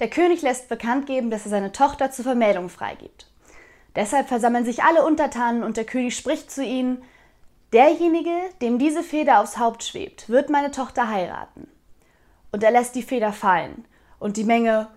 Der König lässt bekannt geben, dass er seine Tochter zur Vermählung freigibt. Deshalb versammeln sich alle Untertanen und der König spricht zu ihnen, derjenige, dem diese Feder aufs Haupt schwebt, wird meine Tochter heiraten. Und er lässt die Feder fallen und die Menge